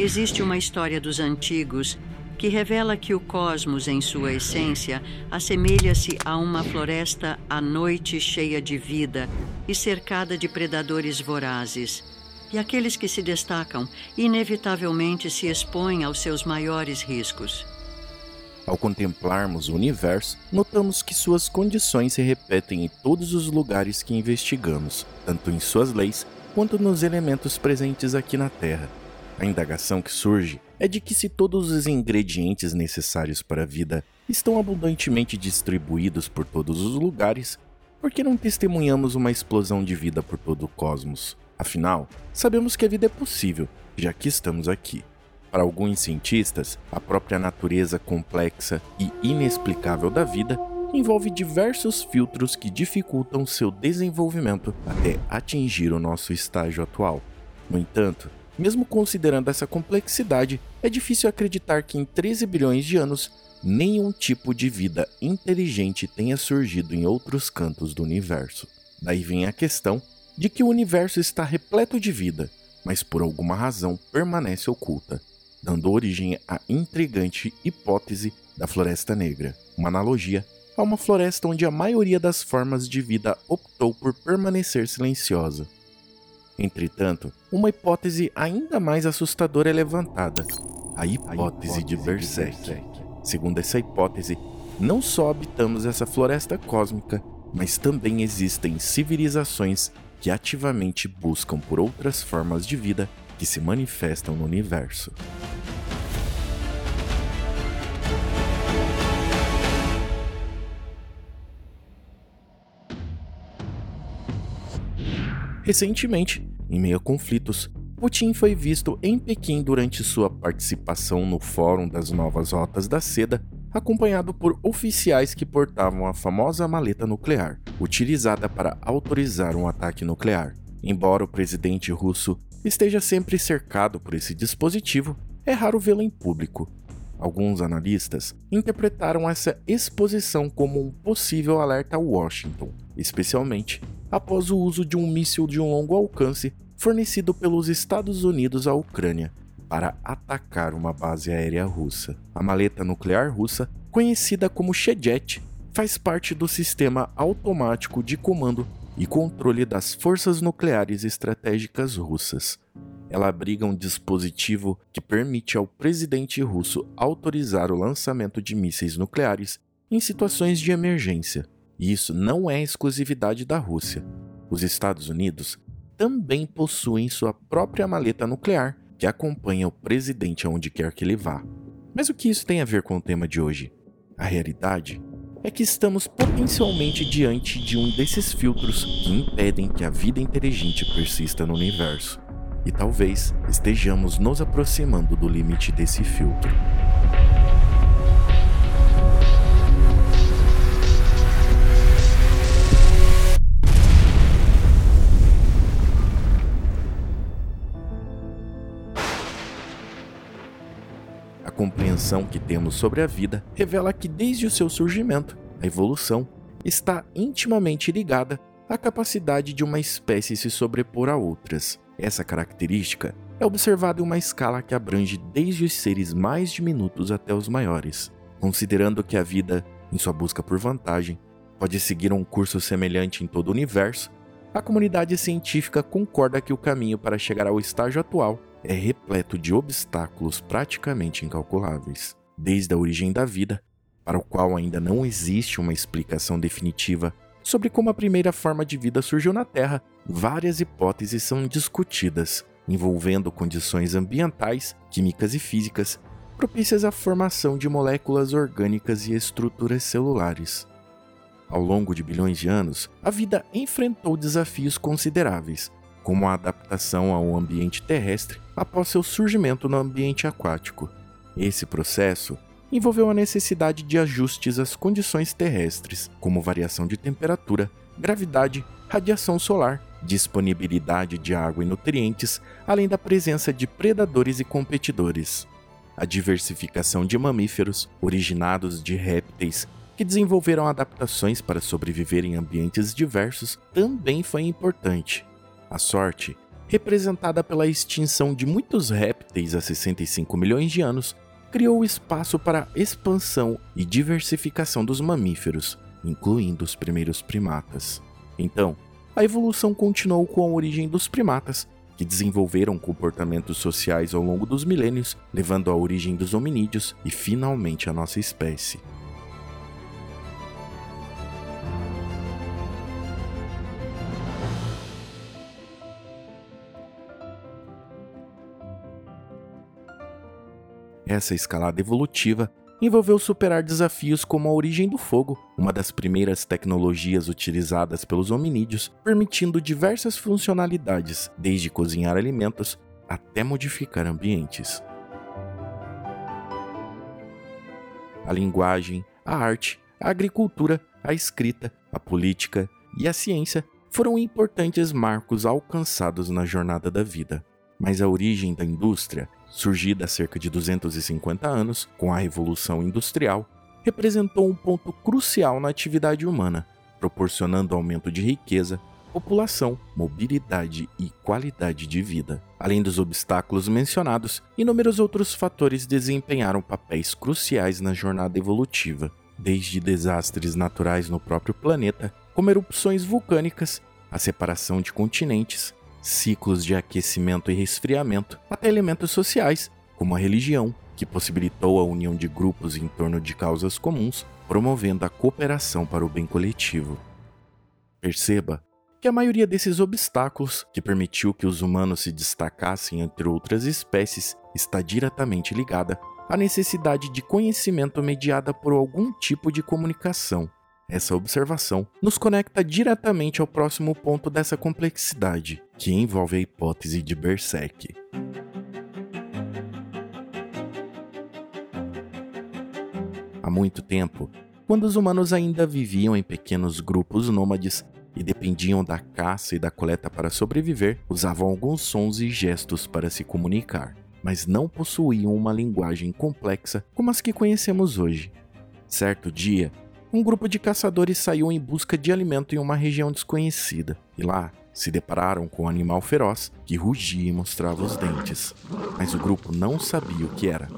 Existe uma história dos antigos que revela que o cosmos, em sua essência, assemelha-se a uma floresta à noite cheia de vida e cercada de predadores vorazes. E aqueles que se destacam, inevitavelmente se expõem aos seus maiores riscos. Ao contemplarmos o universo, notamos que suas condições se repetem em todos os lugares que investigamos, tanto em suas leis quanto nos elementos presentes aqui na Terra. A indagação que surge é de que se todos os ingredientes necessários para a vida estão abundantemente distribuídos por todos os lugares, por que não testemunhamos uma explosão de vida por todo o cosmos? Afinal, sabemos que a vida é possível, já que estamos aqui. Para alguns cientistas, a própria natureza complexa e inexplicável da vida envolve diversos filtros que dificultam seu desenvolvimento até atingir o nosso estágio atual. No entanto, mesmo considerando essa complexidade, é difícil acreditar que em 13 bilhões de anos nenhum tipo de vida inteligente tenha surgido em outros cantos do universo. Daí vem a questão de que o universo está repleto de vida, mas por alguma razão permanece oculta, dando origem à intrigante hipótese da Floresta Negra, uma analogia a uma floresta onde a maioria das formas de vida optou por permanecer silenciosa. Entretanto, uma hipótese ainda mais assustadora é levantada: a hipótese de Berserk. Segundo essa hipótese, não só habitamos essa floresta cósmica, mas também existem civilizações que ativamente buscam por outras formas de vida que se manifestam no universo. Recentemente, em meio a conflitos, Putin foi visto em Pequim durante sua participação no Fórum das Novas Rotas da Seda, acompanhado por oficiais que portavam a famosa maleta nuclear, utilizada para autorizar um ataque nuclear. Embora o presidente russo esteja sempre cercado por esse dispositivo, é raro vê-lo em público. Alguns analistas interpretaram essa exposição como um possível alerta a Washington, especialmente após o uso de um míssil de um longo alcance fornecido pelos Estados Unidos à Ucrânia para atacar uma base aérea russa. A maleta nuclear russa, conhecida como Shejet, faz parte do sistema automático de comando e controle das forças nucleares estratégicas russas. Ela abriga um dispositivo que permite ao presidente russo autorizar o lançamento de mísseis nucleares em situações de emergência. E isso não é exclusividade da Rússia. Os Estados Unidos também possuem sua própria maleta nuclear que acompanha o presidente aonde quer que ele vá. Mas o que isso tem a ver com o tema de hoje? A realidade é que estamos potencialmente diante de um desses filtros que impedem que a vida inteligente persista no universo. E talvez estejamos nos aproximando do limite desse filtro. compreensão que temos sobre a vida revela que desde o seu surgimento, a evolução está intimamente ligada à capacidade de uma espécie se sobrepor a outras. Essa característica é observada em uma escala que abrange desde os seres mais diminutos até os maiores, considerando que a vida, em sua busca por vantagem, pode seguir um curso semelhante em todo o universo. A comunidade científica concorda que o caminho para chegar ao estágio atual é repleto de obstáculos praticamente incalculáveis, desde a origem da vida, para o qual ainda não existe uma explicação definitiva sobre como a primeira forma de vida surgiu na Terra, várias hipóteses são discutidas, envolvendo condições ambientais, químicas e físicas propícias à formação de moléculas orgânicas e estruturas celulares. Ao longo de bilhões de anos, a vida enfrentou desafios consideráveis, como a adaptação ao ambiente terrestre após seu surgimento no ambiente aquático. Esse processo envolveu a necessidade de ajustes às condições terrestres, como variação de temperatura, gravidade, radiação solar, disponibilidade de água e nutrientes, além da presença de predadores e competidores. A diversificação de mamíferos, originados de répteis, que desenvolveram adaptações para sobreviver em ambientes diversos, também foi importante. A sorte representada pela extinção de muitos répteis há 65 milhões de anos, criou espaço para expansão e diversificação dos mamíferos, incluindo os primeiros primatas. Então, a evolução continuou com a origem dos primatas, que desenvolveram comportamentos sociais ao longo dos milênios, levando à origem dos hominídeos e finalmente à nossa espécie. Essa escalada evolutiva envolveu superar desafios como a origem do fogo, uma das primeiras tecnologias utilizadas pelos hominídeos, permitindo diversas funcionalidades, desde cozinhar alimentos até modificar ambientes. A linguagem, a arte, a agricultura, a escrita, a política e a ciência foram importantes marcos alcançados na jornada da vida. Mas a origem da indústria surgida há cerca de 250 anos com a Revolução Industrial, representou um ponto crucial na atividade humana, proporcionando aumento de riqueza, população, mobilidade e qualidade de vida. Além dos obstáculos mencionados, inúmeros outros fatores desempenharam papéis cruciais na jornada evolutiva, desde desastres naturais no próprio planeta, como erupções vulcânicas, a separação de continentes, ciclos de aquecimento e resfriamento, até elementos sociais, como a religião, que possibilitou a união de grupos em torno de causas comuns, promovendo a cooperação para o bem coletivo. Perceba que a maioria desses obstáculos que permitiu que os humanos se destacassem entre outras espécies está diretamente ligada à necessidade de conhecimento mediada por algum tipo de comunicação, essa observação nos conecta diretamente ao próximo ponto dessa complexidade, que envolve a hipótese de Berserk. Há muito tempo, quando os humanos ainda viviam em pequenos grupos nômades e dependiam da caça e da coleta para sobreviver, usavam alguns sons e gestos para se comunicar, mas não possuíam uma linguagem complexa como as que conhecemos hoje. Certo dia, um grupo de caçadores saiu em busca de alimento em uma região desconhecida, e lá se depararam com um animal feroz que rugia e mostrava os dentes. Mas o grupo não sabia o que era.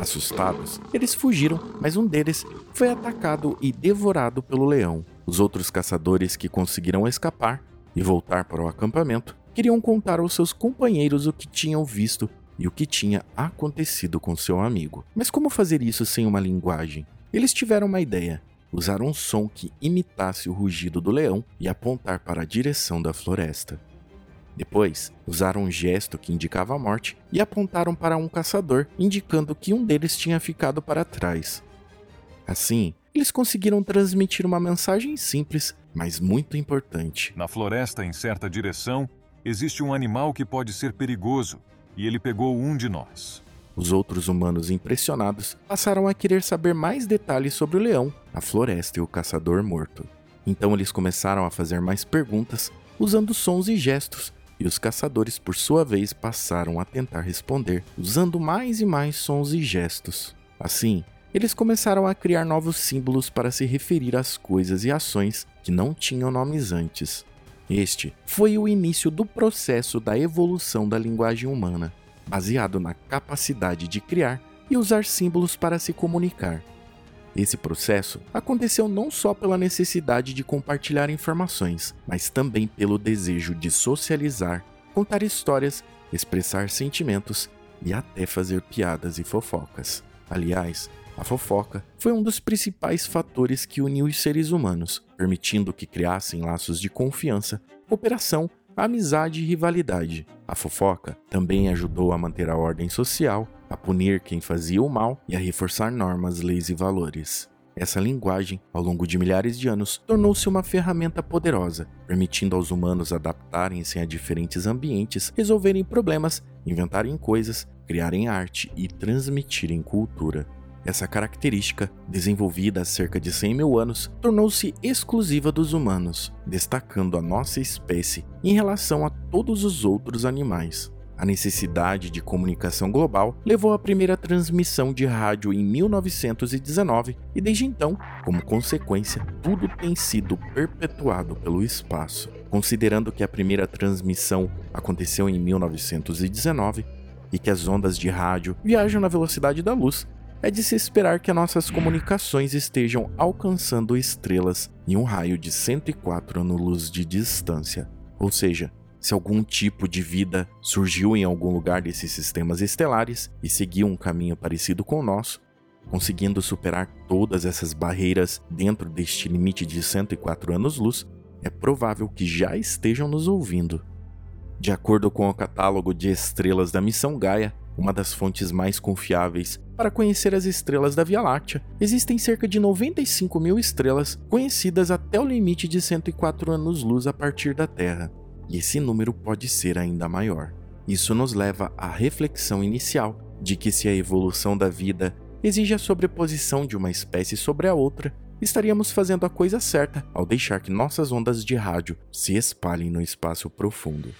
Assustados, eles fugiram, mas um deles foi atacado e devorado pelo leão. Os outros caçadores que conseguiram escapar e voltar para o acampamento queriam contar aos seus companheiros o que tinham visto e o que tinha acontecido com seu amigo. Mas como fazer isso sem uma linguagem? Eles tiveram uma ideia usar um som que imitasse o rugido do leão e apontar para a direção da floresta. Depois, usaram um gesto que indicava a morte e apontaram para um caçador, indicando que um deles tinha ficado para trás. Assim, eles conseguiram transmitir uma mensagem simples, mas muito importante. Na floresta, em certa direção, existe um animal que pode ser perigoso, e ele pegou um de nós. Os outros humanos impressionados passaram a querer saber mais detalhes sobre o leão, a floresta e o caçador morto. Então eles começaram a fazer mais perguntas, usando sons e gestos, e os caçadores, por sua vez, passaram a tentar responder, usando mais e mais sons e gestos. Assim, eles começaram a criar novos símbolos para se referir às coisas e ações que não tinham nomes antes. Este foi o início do processo da evolução da linguagem humana baseado na capacidade de criar e usar símbolos para se comunicar. Esse processo aconteceu não só pela necessidade de compartilhar informações, mas também pelo desejo de socializar, contar histórias, expressar sentimentos e até fazer piadas e fofocas. Aliás, a fofoca foi um dos principais fatores que uniu os seres humanos, permitindo que criassem laços de confiança, cooperação amizade e rivalidade. A fofoca também ajudou a manter a ordem social, a punir quem fazia o mal e a reforçar normas, leis e valores. Essa linguagem, ao longo de milhares de anos, tornou-se uma ferramenta poderosa, permitindo aos humanos adaptarem-se a diferentes ambientes, resolverem problemas, inventarem coisas, criarem arte e transmitirem cultura. Essa característica, desenvolvida há cerca de 100 mil anos, tornou-se exclusiva dos humanos, destacando a nossa espécie em relação a todos os outros animais. A necessidade de comunicação global levou à primeira transmissão de rádio em 1919 e desde então, como consequência, tudo tem sido perpetuado pelo espaço. considerando que a primeira transmissão aconteceu em 1919 e que as ondas de rádio viajam na velocidade da luz, é de se esperar que as nossas comunicações estejam alcançando estrelas em um raio de 104 anos-luz de distância. Ou seja, se algum tipo de vida surgiu em algum lugar desses sistemas estelares e seguiu um caminho parecido com o nosso, conseguindo superar todas essas barreiras dentro deste limite de 104 anos-luz, é provável que já estejam nos ouvindo. De acordo com o catálogo de estrelas da missão Gaia, uma das fontes mais confiáveis para conhecer as estrelas da Via Láctea, existem cerca de 95 mil estrelas conhecidas até o limite de 104 anos-luz a partir da Terra, e esse número pode ser ainda maior. Isso nos leva à reflexão inicial de que se a evolução da vida exige a sobreposição de uma espécie sobre a outra, estaríamos fazendo a coisa certa ao deixar que nossas ondas de rádio se espalhem no espaço profundo.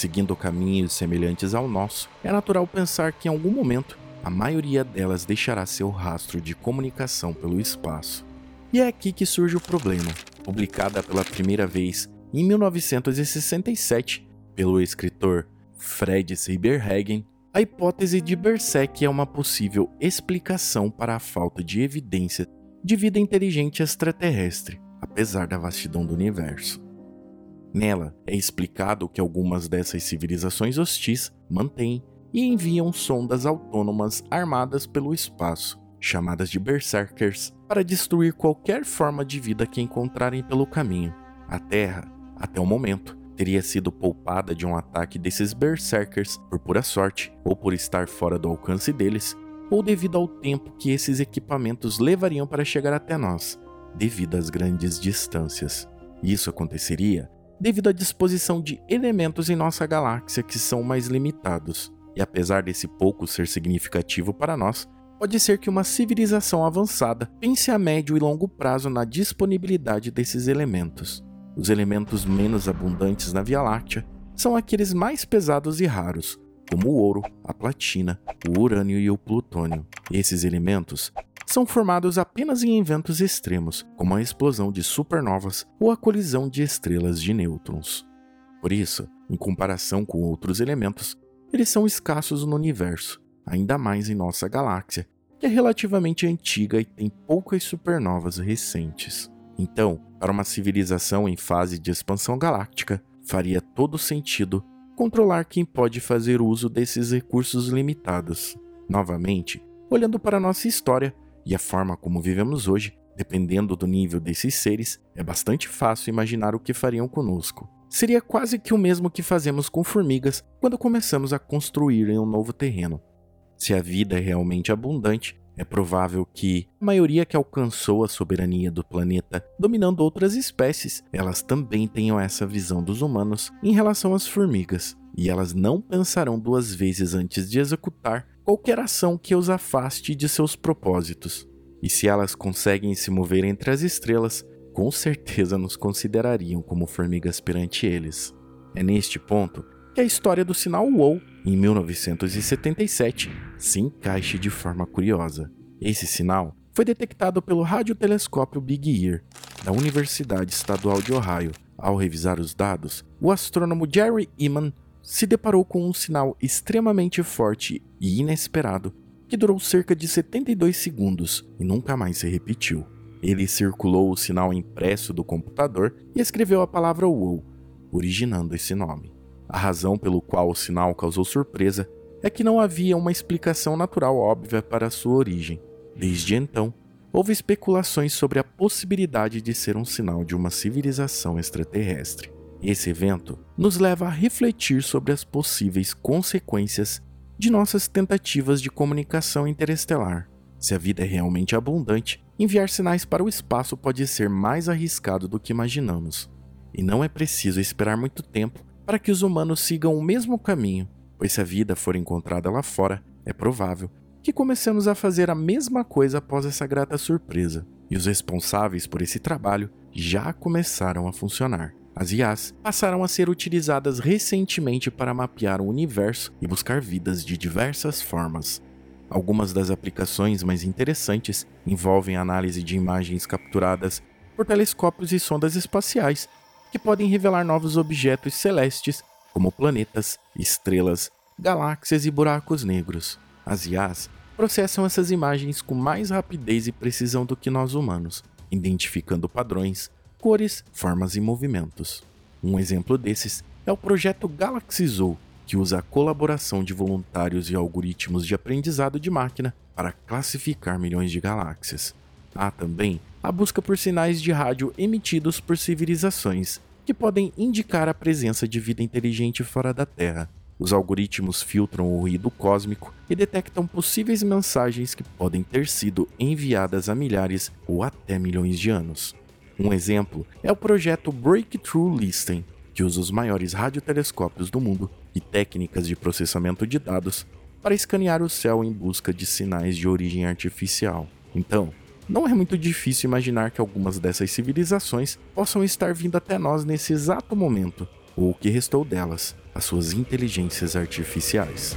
Seguindo caminhos semelhantes ao nosso, é natural pensar que em algum momento a maioria delas deixará seu rastro de comunicação pelo espaço. E é aqui que surge o problema. Publicada pela primeira vez em 1967, pelo escritor Fred Seiberhagen, a hipótese de Berserk é uma possível explicação para a falta de evidência de vida inteligente extraterrestre, apesar da vastidão do universo. Nela é explicado que algumas dessas civilizações hostis mantêm e enviam sondas autônomas armadas pelo espaço, chamadas de Berserkers, para destruir qualquer forma de vida que encontrarem pelo caminho. A Terra até o momento, teria sido poupada de um ataque desses berserkers por pura sorte, ou por estar fora do alcance deles, ou devido ao tempo que esses equipamentos levariam para chegar até nós, devido às grandes distâncias. Isso aconteceria devido à disposição de elementos em nossa galáxia que são mais limitados. E apesar desse pouco ser significativo para nós, pode ser que uma civilização avançada pense a médio e longo prazo na disponibilidade desses elementos. Os elementos menos abundantes na Via Láctea são aqueles mais pesados e raros, como o ouro, a platina, o urânio e o plutônio. Esses elementos são formados apenas em eventos extremos, como a explosão de supernovas ou a colisão de estrelas de nêutrons. Por isso, em comparação com outros elementos, eles são escassos no universo, ainda mais em nossa galáxia, que é relativamente antiga e tem poucas supernovas recentes. Então, para uma civilização em fase de expansão galáctica, faria todo sentido controlar quem pode fazer uso desses recursos limitados. Novamente, olhando para nossa história e a forma como vivemos hoje, dependendo do nível desses seres, é bastante fácil imaginar o que fariam conosco. Seria quase que o mesmo que fazemos com formigas quando começamos a construir em um novo terreno. Se a vida é realmente abundante, é provável que a maioria que alcançou a soberania do planeta, dominando outras espécies, elas também tenham essa visão dos humanos em relação às formigas, e elas não pensarão duas vezes antes de executar qualquer ação que os afaste de seus propósitos. E se elas conseguem se mover entre as estrelas, com certeza nos considerariam como formigas perante eles. É neste ponto que a história do sinal WOW, em 1977, se encaixe de forma curiosa. Esse sinal foi detectado pelo radiotelescópio Big Ear, da Universidade Estadual de Ohio. Ao revisar os dados, o astrônomo Jerry Eman se deparou com um sinal extremamente forte e inesperado que durou cerca de 72 segundos e nunca mais se repetiu. Ele circulou o sinal impresso do computador e escreveu a palavra WOW, originando esse nome. A razão pelo qual o sinal causou surpresa é que não havia uma explicação natural óbvia para sua origem. Desde então, houve especulações sobre a possibilidade de ser um sinal de uma civilização extraterrestre. Esse evento nos leva a refletir sobre as possíveis consequências de nossas tentativas de comunicação interestelar. Se a vida é realmente abundante, enviar sinais para o espaço pode ser mais arriscado do que imaginamos. E não é preciso esperar muito tempo para que os humanos sigam o mesmo caminho, pois se a vida for encontrada lá fora, é provável que comecemos a fazer a mesma coisa após essa grata surpresa, e os responsáveis por esse trabalho já começaram a funcionar. As IAs passaram a ser utilizadas recentemente para mapear o universo e buscar vidas de diversas formas. Algumas das aplicações mais interessantes envolvem análise de imagens capturadas por telescópios e sondas espaciais, que podem revelar novos objetos celestes, como planetas, estrelas, galáxias e buracos negros. As IAs processam essas imagens com mais rapidez e precisão do que nós humanos, identificando padrões, cores, formas e movimentos. Um exemplo desses é o projeto Galaxy Zoo, que usa a colaboração de voluntários e algoritmos de aprendizado de máquina para classificar milhões de galáxias. Há também a busca por sinais de rádio emitidos por civilizações, que podem indicar a presença de vida inteligente fora da Terra. Os algoritmos filtram o ruído cósmico e detectam possíveis mensagens que podem ter sido enviadas há milhares ou até milhões de anos. Um exemplo é o projeto Breakthrough Listen, que usa os maiores radiotelescópios do mundo e técnicas de processamento de dados para escanear o céu em busca de sinais de origem artificial. Então, não é muito difícil imaginar que algumas dessas civilizações possam estar vindo até nós nesse exato momento, ou o que restou delas, as suas inteligências artificiais.